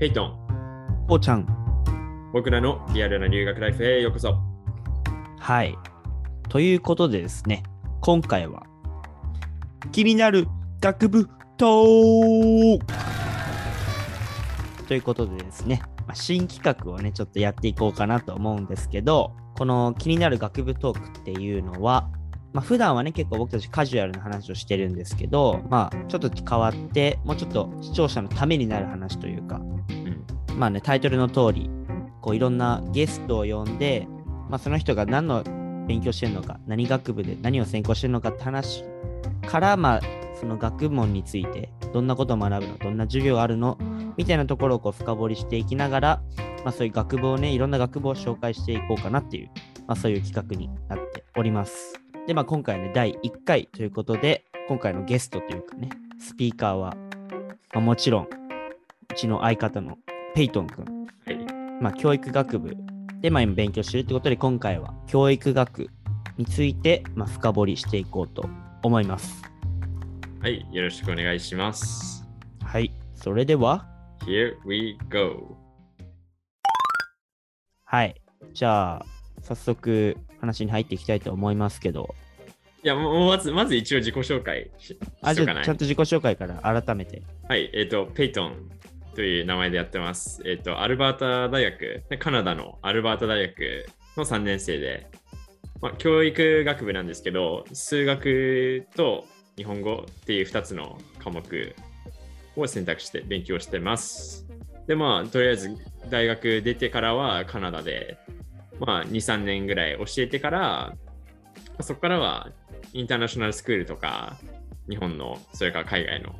ペイトン、こうちゃん。僕らのリアルな留学ライフへようこそ。はい。ということでですね、今回は気になる学部トークということでですね、まあ、新企画をね、ちょっとやっていこうかなと思うんですけど、この気になる学部トークっていうのは、まあ、普段はね、結構僕たちカジュアルな話をしてるんですけど、まあ、ちょっと変わって、もうちょっと視聴者のためになる話というか、うん、まあね、タイトルの通り、こういろんなゲストを呼んで、まあ、その人が何の勉強してるのか、何学部で何を専攻してるのかって話から、まあ、その学問について、どんなことを学ぶの、どんな授業があるの、みたいなところをこう深掘りしていきながら、まあ、そういう学部をね、いろんな学部を紹介していこうかなっていう、まあ、そういう企画になっております。で、まあ、今回ね、第1回ということで、今回のゲストというかね、スピーカーは、まあ、もちろん、うちの相方のペイトン君、はい。まあ、教育学部で、まあ、今勉強してるってことで、今回は教育学について、まあ、深掘りしていこうと思います。はい、よろしくお願いします。はい。それでは、Here we go. はい。じゃあ、早速話に入っていきたいと思いますけど、いや、もうまず、まず一応自己紹介しあ、かなじゃあちゃんと自己紹介から改めて。はい、えっ、と、ペイトンという名前でやってます。えっ、と、アルバータ大学、カナダのアルバータ大学の3年生で、まあ、教育学部なんですけど、数学と日本語っていう2つの科目を選択して勉強してます。で、まあ、とりあえず大学出てからはカナダで、まあ、2、3年ぐらい教えてから、そこからはインターナショナルスクールとか、日本の、それから海外の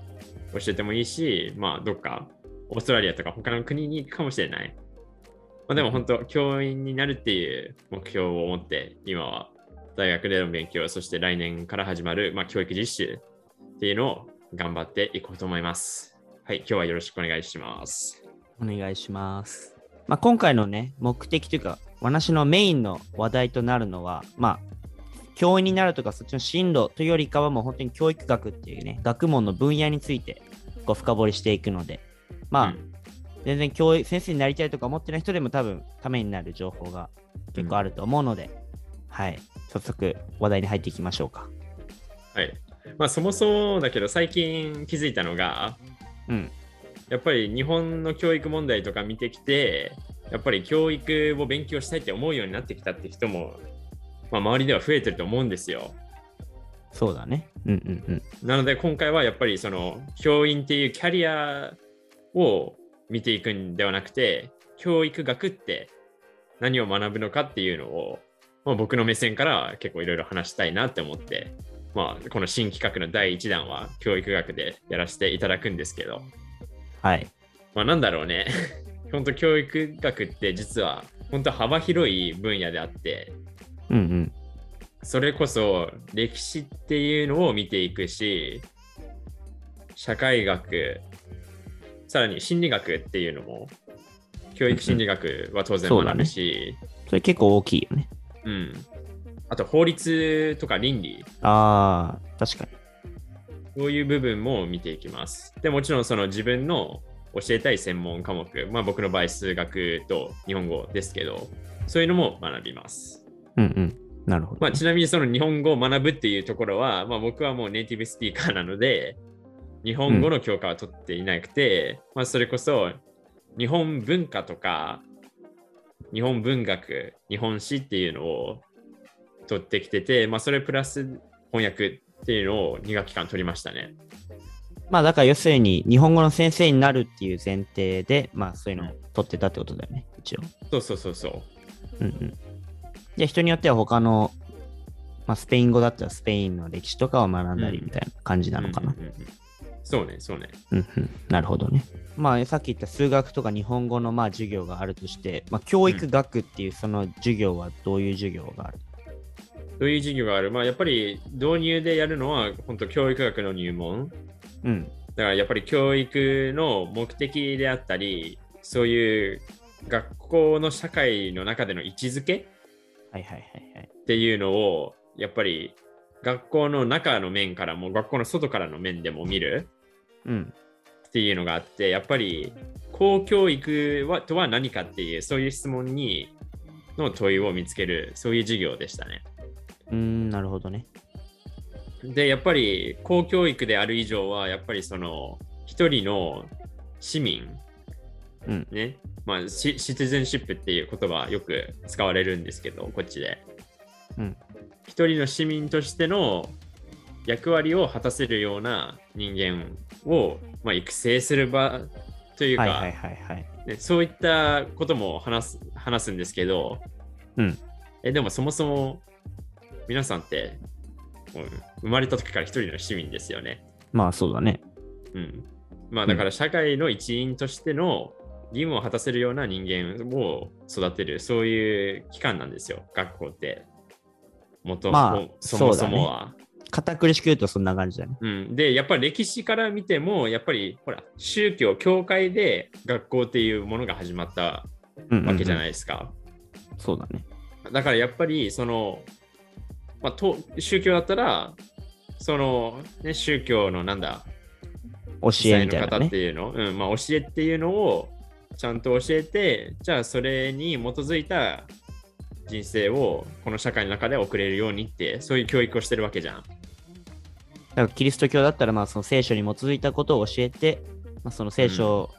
教えてもいいし、まあ、どっか、オーストラリアとか他の国に行くかもしれない。まあ、でも本当、教員になるっていう目標を持って、今は大学での勉強、そして来年から始まる、まあ、教育実習っていうのを頑張っていこうと思います。はい、今日はよろしくお願いします。お願いします。まあ、今回のね、目的というか、私のメインの話題となるのは、まあ、教員になるとか、そっちの進路というよりかは、もう本当に教育学っていうね、学問の分野について、こう、深掘りしていくので、まあ、うん全然教育、先生になりたいとか思ってない人でも多分、ためになる情報が結構あると思うので、はい、早速、話題に入っていきましょうか。はい。まあ、そもそもだけど、最近気づいたのが、うん。やっぱり日本の教育問題とか見てきて、やっぱり教育を勉強したいって思うようになってきたって人も、まあ、周りでは増えてると思うんですよ。そうだね。うんうんうん。なので今回はやっぱりその教員っていうキャリアを見ていくんではなくて、教育学って何を学ぶのかっていうのを、まあ、僕の目線から結構いろいろ話したいなって思って、まあ、この新企画の第1弾は教育学でやらせていただくんですけど、はい。まあ、なんだろうね。本当教育学って実は本当幅広い分野であって、うんうん。それこそ歴史っていうのを見ていくし、社会学、さらに心理学っていうのも、教育心理学は当然学ぶし、それ結構大きいよね。うん。あと法律とか倫理、ああ、確かに。そういう部分も見ていきます。でもちろんその自分の教えたい専門科目、まあ僕の場合数学と日本語ですけど、そういうのも学びます。うんうん。なるほど。まあ、ちなみにその日本語を学ぶっていうところは、まあ、僕はもうネイティブスピーカーなので、日本語の教科は取っていなくて、まあ、それこそ日本文化とか、日本文学、日本史っていうのを取ってきてて、まあ、それプラス翻訳っていうのを2学期間取りましたね。まあだから要するに日本語の先生になるっていう前提で、まあそういうのを取ってたってことだよね、一応。そうそうそうそう。うんうん。で、人によっては他の、まあスペイン語だったらスペインの歴史とかを学んだりうんみたいな感じなのかなうん。うんうんそうね、そうね。うんうん。なるほどね。まあさっき言った数学とか日本語のまあ授業があるとして、まあ教育学っていうその授業はどういう授業がある？どういう授業があるまあ、やっぱり導入でやるのは、本当教育学の入門。うん。だからやっぱり教育の目的であったり、そういう学校の社会の中での位置づけはいはいはいはい。っていうのを、やっぱり学校の中の面からも学校の外からの面でも見るうん。っていうのがあって、やっぱり公教育はとは何かっていう、そういう質問にの問いを見つける、そういう授業でしたね。うーん、なるほどね。で、やっぱり公教育である以上は、やっぱりその一人の市民、うん。ね、まあシ、シティゼンシップっていう言葉よく使われるんですけど、こっちで。うん。一人の市民としての役割を果たせるような人間を、まあ、育成する場というか、はいはいはいはい。ねそういったことも話す話すんですけど、うん。えでもそもそも皆さんって生まれた時から一人の市民ですよね。まあそうだね。うん。まあだから社会の一員としての義務を果たせるような人間を育てる、そういう機関なんですよ、学校って。もとまあもそもそもは。堅苦しく言うとそんな感じだね。うん、で、やっぱり歴史から見ても、やっぱりほら、宗教、教会で学校っていうものが始まったうん、わけじゃないい。ですか。そうだね。だからやっぱり、その、まあ、と宗教だったら、その、ね、宗教のなんだ、教えみたいなねって。いうの、うんまあ、教えっていうのをちゃんと教えて、じゃあそれに基づいた人生をこの社会の中で送れるようにって、そういう教育をしてるわけじゃん。だからキリスト教だったら、まあその聖書に基づいたことを教えて、まあ、その聖書、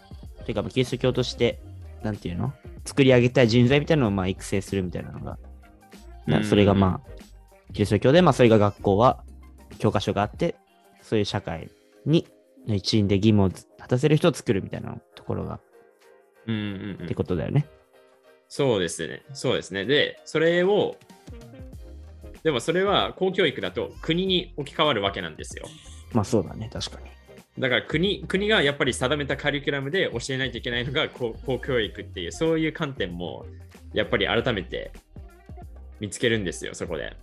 というかまあキリスト教として、なんていうの？作り上げたい人材みたいなのをまあ育成するみたいなのが、それがまあ、キリスト教で、まあそれが学校は教科書があって、そういう社会にの一員で義務を果たせる人を作るみたいなところが、うんうんうんってことだよね。そうですね。そうですね。で、それを、でもそれは公教育だと国に置き換わるわけなんですよ。まあそうだね、確かに。だから国国がやっぱり定めたカリキュラムで教えないといけないのが公公教育っていう、そういう観点もやっぱり改めて見つけるんですよ、そこで。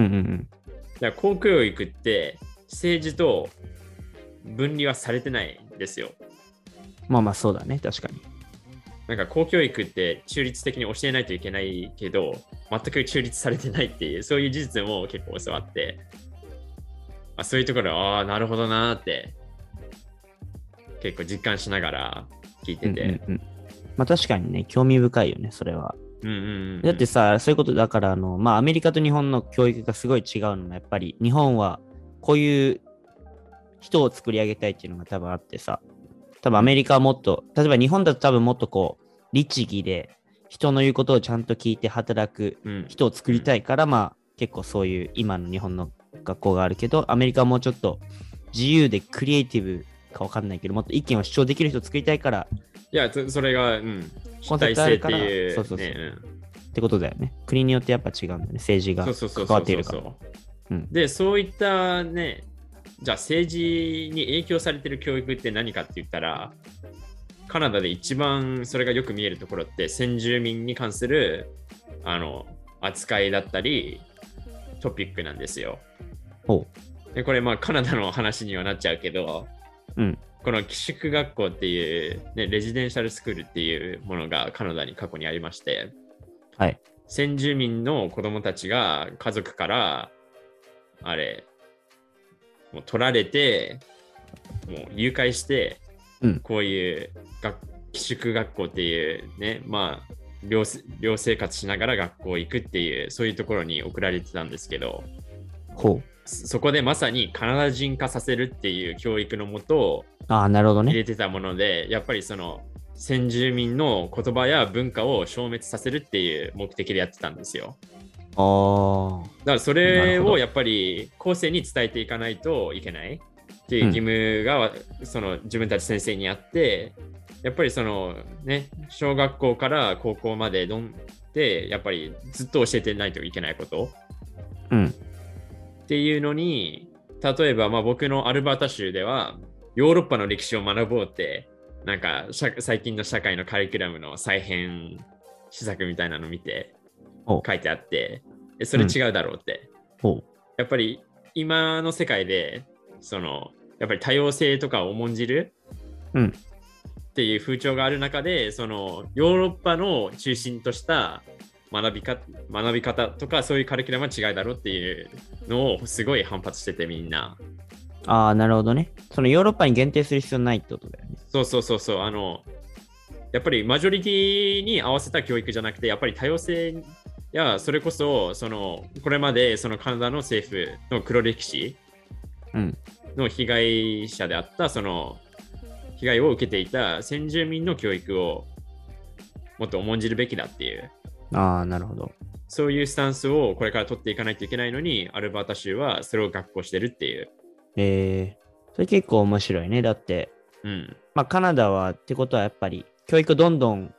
うんうんうん。だから公教育って政治と分離はされてないんですよ。まあまあそうだね、確かに。なんか公教育って中立的に教えないといけないけど、全く中立されてないっていう、そういう事実も結構教わって、あそういうところ、ああ、なるほどなーって、結構実感しながら聞いてて。うんうんうん。まあ確かにね、興味深いよね、それは。うんうんうんだってさ、そういうことだから、あの、まあ、アメリカと日本の教育がすごい違うのが、やっぱり日本はこういう人を作り上げたいっていうのが多分あってさ、多分アメリカはもっと、例えば日本だと多分もっとこう、律儀で人の言うことをちゃんと聞いて働くうん。人を作りたいから、まあ、結構そういう今の日本の学校があるけど、アメリカはもうちょっと自由でクリエイティブかわかんないけど、もっと意見を主張できる人を作りたいからいや、そそれが、うん、主体性っていう、そうそうそう。ねうん。ってことだよね。国によってやっぱ違うんだよね、政治が関わっているから。うん。で、そういったね、じゃあ政治に影響されてる教育って何かって言ったら、カナダで一番それがよく見えるところって先住民に関するあの扱いだったりトピックなんですよ。ほでこれまあカナダの話にはなっちゃうけど、うんこの寄宿学校っていう、ね、レジデンシャルスクールっていうものがカナダに過去にありまして、はい。先住民の子供たちが家族からあれもう取られてもう誘拐して、うんこういう学寄宿学校っていうねまあ寮生活しながら学校行くっていうそういうところに送られてたんですけどほう。そそこでまさにカナダ人化させるっていう教育のもとをああ、なるほどね。入れてたもので、やっぱりその先住民の言葉や文化を消滅させるっていう目的でやってたんですよ。ああ。だからそなれをやっぱり後世に伝えていかないといけないっていう義務が、その自分たち先生にあって、やっぱりそのね、小学校から高校までどんで、やっぱりずっと教えてないといけないことうん。っていうのに、例えばまあ僕のアルバータ州では、ヨーロッパの歴史を学ぼうって、なんか社最近の社会のカリキュラムの再編施策みたいなの見てお書いてあって、えそれ違うだろうって。ほやっぱり今の世界で、その、やっぱり多様性とかを重んじるうん。っていう風潮がある中で、そのヨーロッパの中心とした学びか学び方とかそういうカリキュラムは違いだろうっていうのをすごい反発しててみんな。う。ああ、なるほどね。そのヨーロッパに限定する必要ないってことだよね。そうそうそうそう、あの、やっぱりマジョリティに合わせた教育じゃなくて、やっぱり多様性や、それこそ、その、これまでそのカナダの政府の黒歴史うん。の被害者であった、その、被害を受けていた先住民の教育をもっと重んじるべきだっていう、ああ、なるほど。そういうスタンスをこれから取っていかないといけないのに、アルバータ州はそれを学校してるっていう。えー、それ結構面白いね。だって、うん。まあ、カナダはってことはやっぱり教育をどんどん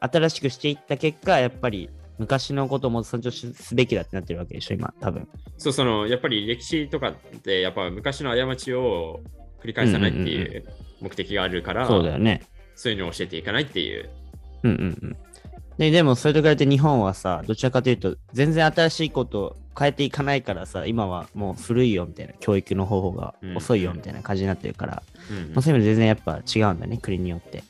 新しくしていった結果、やっぱり昔のことも尊重すべきだってなってるわけでしょ、今、多分。そう、その、やっぱり歴史とかって、やっぱ昔の過ちを繰り返さないってうんうんいう目的があるから、そうだよね。そういうのを教えていかないっていう。うんうんうん。ででも、それと比べて日本はさ、どちらかというと、全然新しいことを変えていかないからさ、今はもう古いよみたいな、教育の方法が遅いよみたいな感じになってるから、うんまあ、そういう意味で全然やっぱ違うんだね、国によって。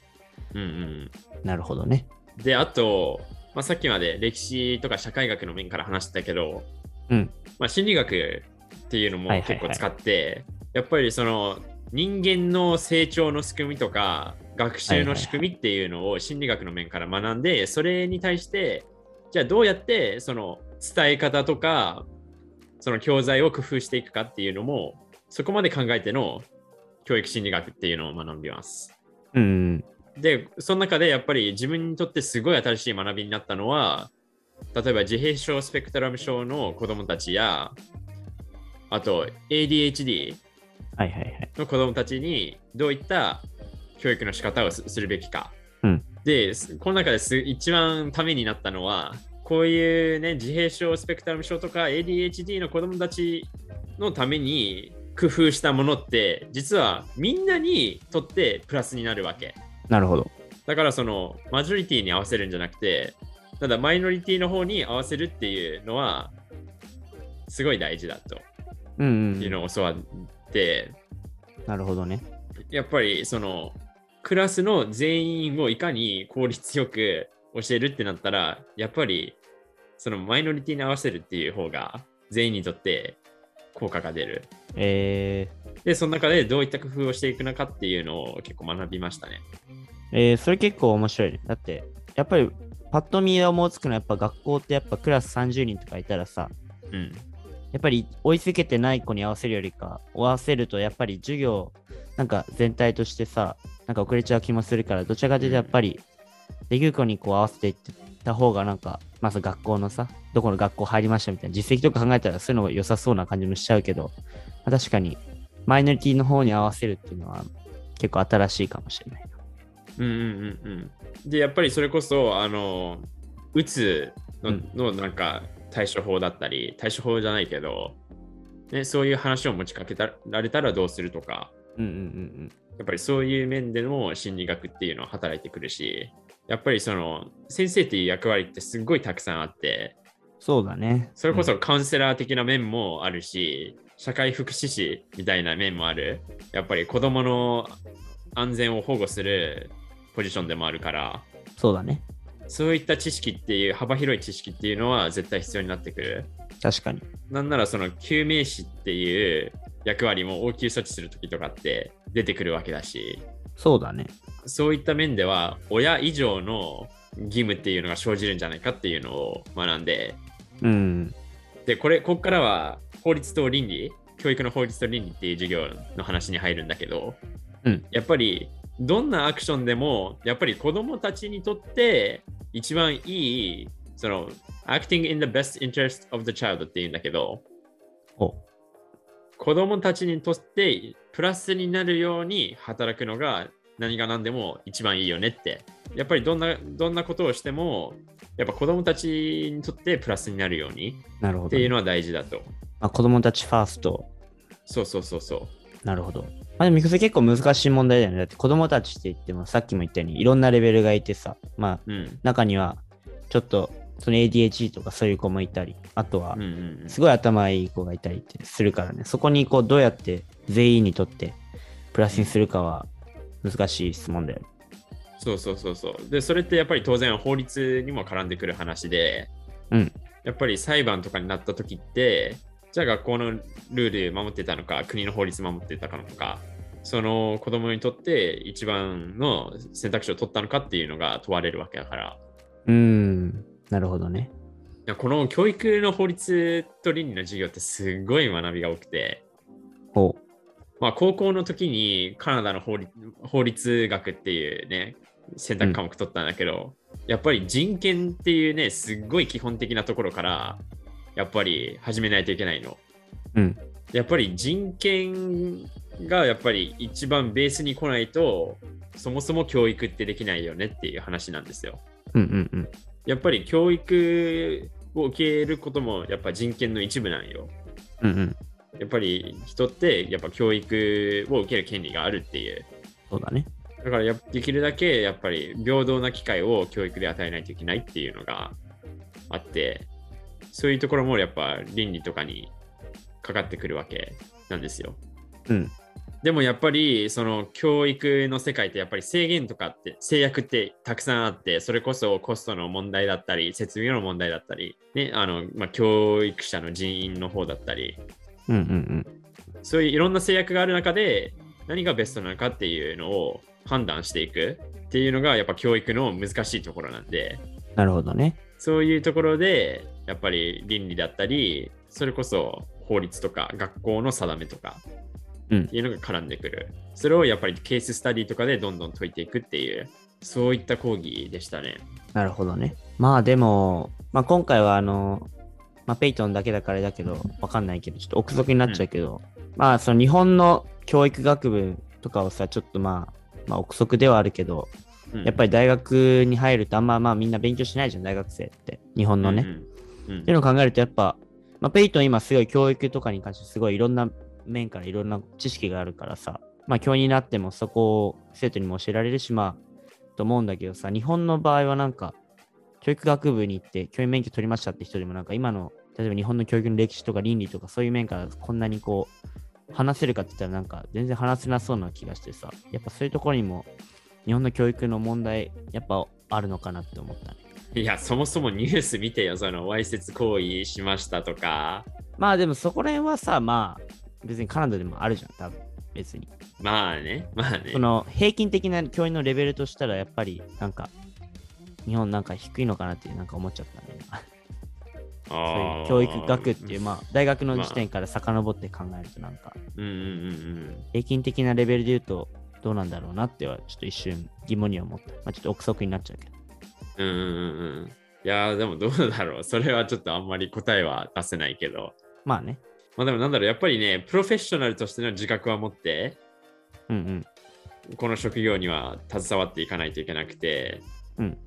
うんうんなるほどね。うん、で、あと、まあ、さっきまで歴史とか社会学の面から話してたけど、うん。まあ、心理学っていうのもはいはいはい結構使って、やっぱりその人間の成長の仕組みとか学習の仕組みっていうのを心理学の面から学んで、それに対してじゃあどうやってその伝え方とかその教材を工夫していくかっていうのもそこまで考えての教育心理学っていうのを学びます。うんうん。で、その中でやっぱり自分にとってすごい新しい学びになったのは、例えば自閉症スペクトラム症の子供たちや、あと ADHD はいはいはい。の子供たちにどういった教育の仕方をすするべきか。うんで、すこの中です一番ためになったのは、こういうね、自閉症スペクトラム症とか ADHD の子供たちのために工夫したものって、実はみんなにとってプラスになるわけ。なるほど。だからそのマジョリティに合わせるんじゃなくて、ただマイノリティの方に合わせるっていうのは、すごい大事だとうんうん。いうのを教わって、なるほどね。やっぱりそのクラスの全員をいかに効率よく教えるってなったら、やっぱりそのマイノリティに合わせるっていう方が全員にとって効果が出る。えで、その中でどういった工夫をしていくのかっていうのを結構学びましたね。ー、えー、それ結構面白いね。だって、やっぱりパッと見で思いつくのはやっぱ学校ってやっぱクラス30人とかいたらさ、うん。やっぱり追いつけてない子に合わせるよりか、合わせるとやっぱり授業、なんか全体としてさ、なんか遅れちゃう気もするから、どちらかというとやっぱり、できる子にこう合わせていった方がなんか、まず学校のさ、どこの学校入りましたみたいな実績とか考えたらそういうのが良さそうな感じもしちゃうけど、まあ確かにマイノリティの方に合わせるっていうのは結構新しいかもしれない。うんうんうんうん。で、やっぱりそれこそ、あの、うつの,、うんのなんか対処法だったり、対処法じゃないけど、ね、そういう話を持ちかけられたらどうするとか、うんうんうんやっぱりそういう面での心理学っていうのは働いてくるし、やっぱりその先生っていう役割ってすっごいたくさんあって、そうだね。それこそカウンセラー的な面もあるし、社会福祉士みたいな面もある。やっぱり子供の安全を保護するポジションでもあるから、うんそうだね。そういった知識っていう幅広い知識っていうのは絶対必要になってくる。確かに。なんならその救命士っていう役割も応急処置するときとかって出てくるわけだし、そうだね。そういった面では親以上の義務っていうのが生じるんじゃないかっていうのを学んで、うん。で、これ、ここからは法律と倫理、教育の法律と倫理っていう授業の話に入るんだけど、うんやっぱりどんなアクションでも、やっぱり子供たちにとって一番いい、その、acting in the best interest of the child っていうんだけど、お子供たちにとってプラスになるように働くのが何が何でも一番いいよねって。やっぱりどんなどんなことをしても、やっぱ子供たちにとってプラスになるようになるほどね、っていうのは大事だと。まあ、子供たちファースト。そうそうそうそう。なるほど。まあ、でも、ミ結構難しい問題だよね。だって子供たちって言っても、さっきも言ったように、いろんなレベルがいてさ、まあ、うん。中には、ちょっと、その ADHD とかそういう子もいたり、あとはすごい頭いい子がいたりってするからね、そこにこう、どうやって全員にとってプラスにするかは難しい質問だよね。そうそうそうそう。で、それってやっぱり当然法律にも絡んでくる話で、うん。やっぱり裁判とかになった時って、じゃあ学校のルール守ってたのか、国の法律守ってたのか、その子供にとって一番の選択肢を取ったのかっていうのが問われるわけだから。うーん。なるほどね。この教育の法律と倫理の授業ってすごい学びが多くて、ほまあ、高校の時にカナダの法律法律学っていうね、選択科目取ったんだけど、やっぱり人権っていうね、すっごい基本的なところから、やっぱり始めないといけないの。う。うん。やっぱり人権がやっぱり一番ベースに来ないと、そもそも教育ってできないよねっていう話なんですよ。うんうんうん。やっぱり教育を受けることもやっぱ人権の一部なんよ。うんうん。やっぱり人ってやっぱ教育を受ける権利があるっていう。そうだね。だからやできるだけやっぱり平等な機会を教育で与えないといけないっていうのがあって、そういうところもやっぱ倫理とかにかかってくるわけなんですよ。うん。でもやっぱりその教育の世界ってやっぱり制限とかって制約ってたくさんあってそれこそコストの問題だったり設備の問題だったり、ねあのまあ、教育者の人員の方だったりうんうんうん。そういういろんな制約がある中で何がベストなのかっていうのを判断していくっていうのがやっぱ教育の難しいところなんでなるほどね。そういうところでやっぱり倫理だったりそれこそ法律とか学校の定めとかうんっていうのが絡んでくる。それをやっぱりケーススタディとかでどんどん解いていくっていう、そういった講義でしたね。なるほどね。まあでも、まあ今回はあの、まあペイトンだけだからだけど、わかんないけど、ちょっと憶測になっちゃうけど、まあその日本の教育学部とかをさ、ちょっとまあ、まあ憶測ではあるけど、うんやっぱり大学に入るとあんままあみんな勉強しないじゃん、大学生って。日本のね。うんうんっていうのを考えると、やっぱ、まあ、ペイトン今すごい教育とかに関してすごいいろんな面からいろんな知識があるからさ、まあ教員になってもそこを生徒にも教えられるし、まあ、と思うんだけどさ、日本の場合はなんか、教育学部に行って教員免許取りましたって人でもなんか今の、例えば日本の教育の歴史とか倫理とかそういう面からこんなにこう、話せるかって言ったらなんか全然話せなそうな気がしてさ、やっぱそういうところにも日本の教育の問題、やっぱあるのかなって思ったね。いや、そもそもニュース見てよ、そのわいせつ行為しましたとか。まあでもそこら辺はさ、まあ別にカナダでもあるじゃん、多分別に。まあね、まあねそ。の平均的な教員のレベルとしたらやっぱりなんか日本なんか低いのかなってなんか思っちゃったね。そういう教育学っていう、まあ大学の時点から遡って考えるとなんかうんうん。平均的なレベルで言うとどうなんだろうなってはちょっと一瞬疑問には思った。まあちょっと憶測になっちゃうけど。うんうんうんうん。いやー、でもどうだろう。それはちょっとあんまり答えは出せないけど。まあね。まあでもなんだろう、やっぱりね、プロフェッショナルとしての自覚は持って、うんうん。この職業には携わっていかないといけなくて、うん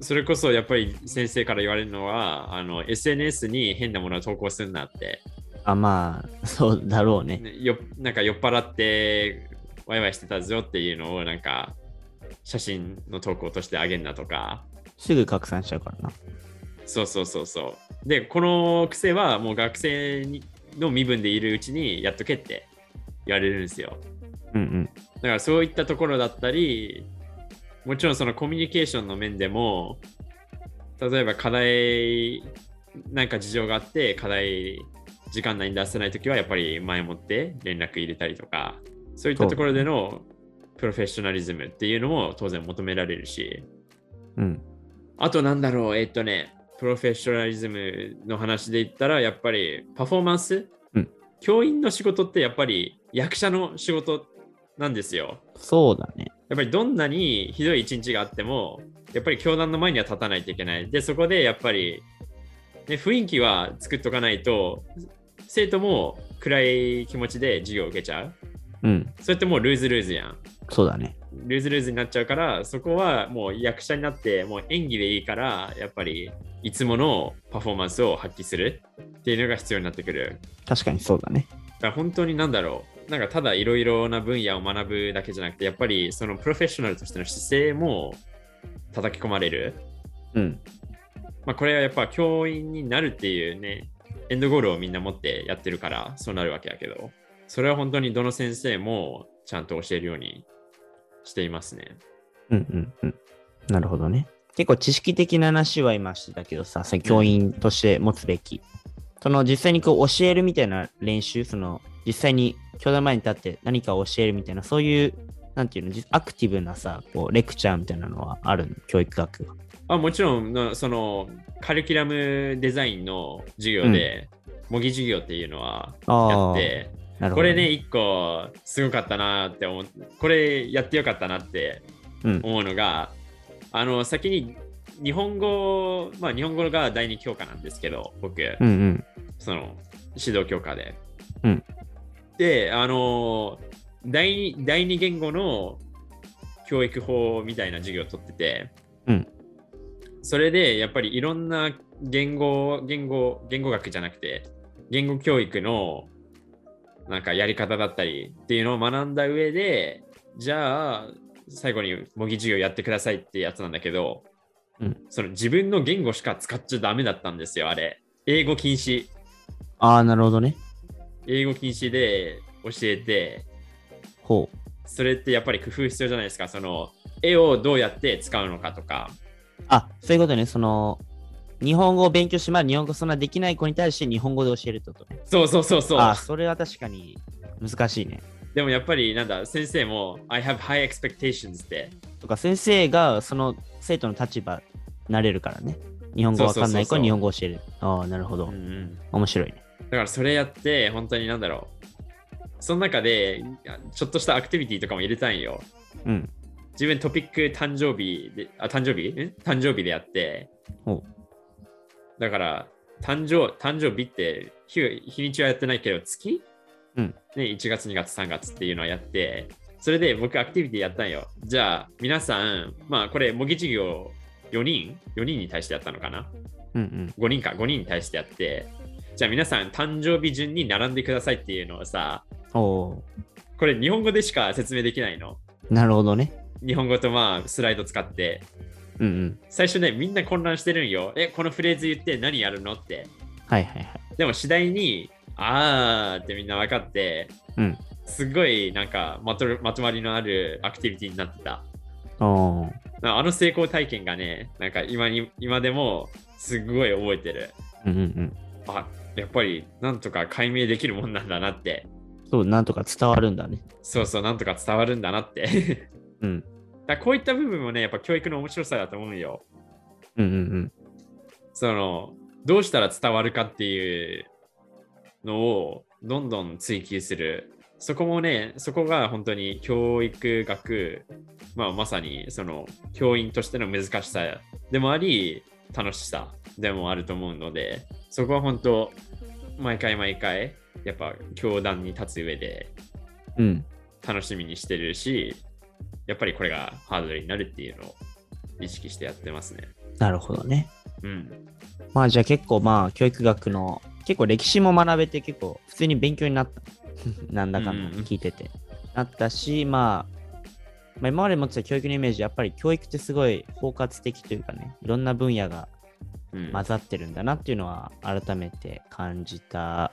それこそやっぱり先生から言われるのは、あの SNS に変なものを投稿するなって、あまあそうだろうね。ねよなんか酔っ払ってワイワイしてたぞっていうのをなんか写真の投稿としてあげんなとか、すぐ拡散しちゃうからな。そうそうそうそう。で、この癖はもう学生にの身分でいるうちにやっとけって言われるんですよ。うんうん。だからそういったところだったり、もちろんそのコミュニケーションの面でも、例えば課題、なんか事情があって、課題時間内に出せないときはやっぱり前もって連絡入れたりとか、そういったところでのプロフェッショナリズムっていうのも当然求められるし、うん。あとなんだろう、えっとね、プロフェッショナリズムの話で言ったら、やっぱりパフォーマンス、うん教員の仕事ってやっぱり役者の仕事なんですよ。そうだね。やっぱりどんなにひどい一日があっても、やっぱり教団の前には立たないといけない。で、そこでやっぱり、ね、雰囲気は作っとかないと、生徒も暗い気持ちで授業を受けちゃう。うん。それってもうルーズルーズやん。そうだね。ルーズルーズになっちゃうから、そこはもう役者になって、もう演技でいいから、やっぱりいつものパフォーマンスを発揮するっていうのが必要になってくる。確かにそうだね。だから本当になんだろう、なんかただいろいろな分野を学ぶだけじゃなくて、やっぱりそのプロフェッショナルとしての姿勢も叩き込まれる。うん。まあこれはやっぱ教員になるっていうね、エンドゴールをみんな持ってやってるからそうなるわけだけど、それは本当にどの先生もちゃんと教えるようにしていますね。うんうんうん。なるほどね。結構知識的な話は今してたけどさ、その教員として持つべき。その実際にこう教えるみたいな練習、その実際に教壇前に立って何かを教えるみたいな、そういう、なんていうの、じアクティブなさ、こうレクチャーみたいなのはあるの、教育学が。あもちろんの、そのカリキュラムデザインの授業で、模擬授業っていうのはやって、なるほど、これね、一個すごかったなって思う、これやってよかったなってうん。思うのが、あの、先に日本語、まあ日本語が第二教科なんですけど、僕、うんうん。その指導教科で。うんで、あの、第二第二言語の教育法みたいな授業を取ってて、うんそれでやっぱりいろんな言語、言語、言語学じゃなくて、言語教育のなんかやり方だったりっていうのを学んだ上で、じゃあ最後に模擬授業やってくださいってやつなんだけど、うんその自分の言語しか使っちゃダメだったんですよ、あれ。英語禁止。ああ、なるほどね。英語禁止で教えて、ほう。それってやっぱり工夫必要じゃないですか。その絵をどうやって使うのかとか。あ、そういうことね。その、日本語を勉強して、まだ日本語そんなできない子に対して日本語で教えるとね。そうそうそうそう。あ、それは確かに難しいね。でもやっぱりなんだ、先生も I have high expectations って。とか、先生がその生徒の立場になれるからね。日本語わかんない子に日本語を教える。ああ、なるほどうん。うん面白いね。だからそれやって、本当になんだろう。その中で、ちょっとしたアクティビティとかも入れたいんよ。うん。自分トピック誕生日で、あ、誕生日？ん誕生日でやって。ほだから、誕生誕生日って日日にちはやってないけど、月、うんね、1月、2月、3月っていうのをやって、それで僕アクティビティやったんよ。じゃあ、皆さん、まあこれ模擬授業4人 ?4 人に対してやったのかな？う。うんうん。?5 人か、5人に対してやって、じゃあ皆さん誕生日順に並んでくださいっていうのをさ、おおこれ日本語でしか説明できないの。ー。なるほどね。日本語とまあスライド使って。うんうん。最初ね、みんな混乱してるんよ。え、このフレーズ言って何やるのって。はいはいはい。でも次第に、あーってみんな分かって、うん。すごいなんかまとまとまりのあるアクティビティになってた。あの成功体験がね、なんか今に今でもすごい覚えてる。うんうんうん。あ、やっぱりなんとか解明できるもんなんだなって。そう、なんとか伝わるんだね。そうそう、なんとか伝わるんだなって。うん。だこういった部分もね、やっぱ教育の面白さだと思うよ。うんうんうん。その、どうしたら伝わるかっていうのをどんどん追求する。そこもね、そこが本当に教育学、まあ、まさにその教員としての難しさでもあり、楽しさでもあると思うので、そこは本当、毎回毎回、やっぱ教壇に立つ上でうん。楽しみにしてるし、やっぱりこれがハードルになるっていうのを意識してやってますね。なるほどね。うん。まあじゃあ結構まあ教育学の結構歴史も学べて結構普通に勉強になった。なんだかんだ聞いてて。なったし、まあ、まあ、今まで持ってた教育のイメージ、やっぱり教育ってすごい包括的というかね、いろんな分野がうん、混ざってるんだなっていうのは改めて感じた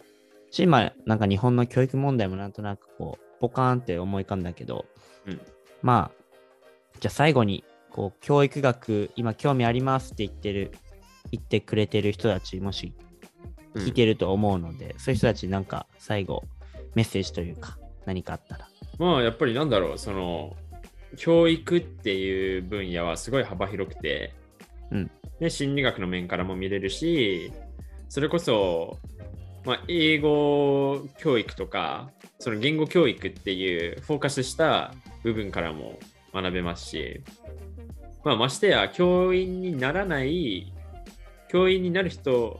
し、まあなんか日本の教育問題もなんとなくこう、ポカーンって思い浮かんだけど、うんまあ、じゃあ最後に、こう、教育学、今興味ありますって言ってる、言ってくれてる人たち、もし聞いてると思うので、そういう人たちになんか最後、メッセージというか、何かあったら。まあやっぱりなんだろう、その教育っていう分野はすごい幅広くて、うんで心理学の面からも見れるし、それこそ、まあ、英語教育とか、その言語教育っていうフォーカスした部分からも学べますし、まあ、ましてや教員にならない、教員になる人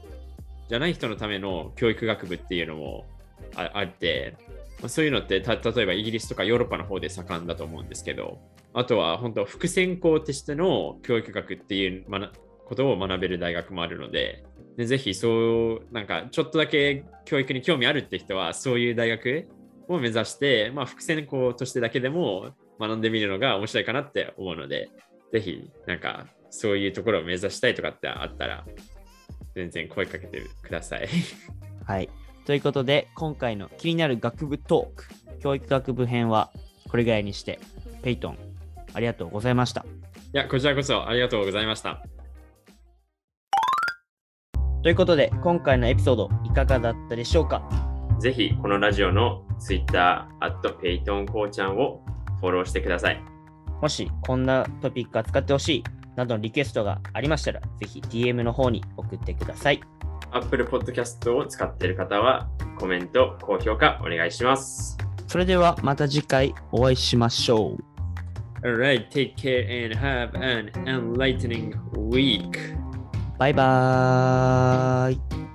じゃない人のための教育学部っていうのもああって、まあそういうのってた例えばイギリスとかヨーロッパの方で盛んだと思うんですけど、あとは本当、副専攻としての教育学っていうことを学べる大学もあるので、でぜひそう、なんかちょっとだけ教育に興味あるって人は、そういう大学を目指して、まあ、副専攻としてだけでも学んでみるのが面白いかなって思うので、ぜひ、なんかそういうところを目指したいとかってあったら、全然声かけてください。はい。ということで、今回の気になる学部トーク、教育学部編はこれぐらいにして、ペイトン、ありがとうございました。いや、こちらこそありがとうございました。ということで、今回のエピソードいかがだったでしょうか？ぜひこのラジオの Twitter、ペイトンこうちゃんをフォローしてください。もしこんなトピック扱ってほしいなどのリクエストがありましたら、ぜひ DM の方に送ってください。Apple Podcast を使っている方はコメント、高評価お願いします。それではまた次回お会いしましょう。Alright, take care and have an enlightening week. バイバーイ。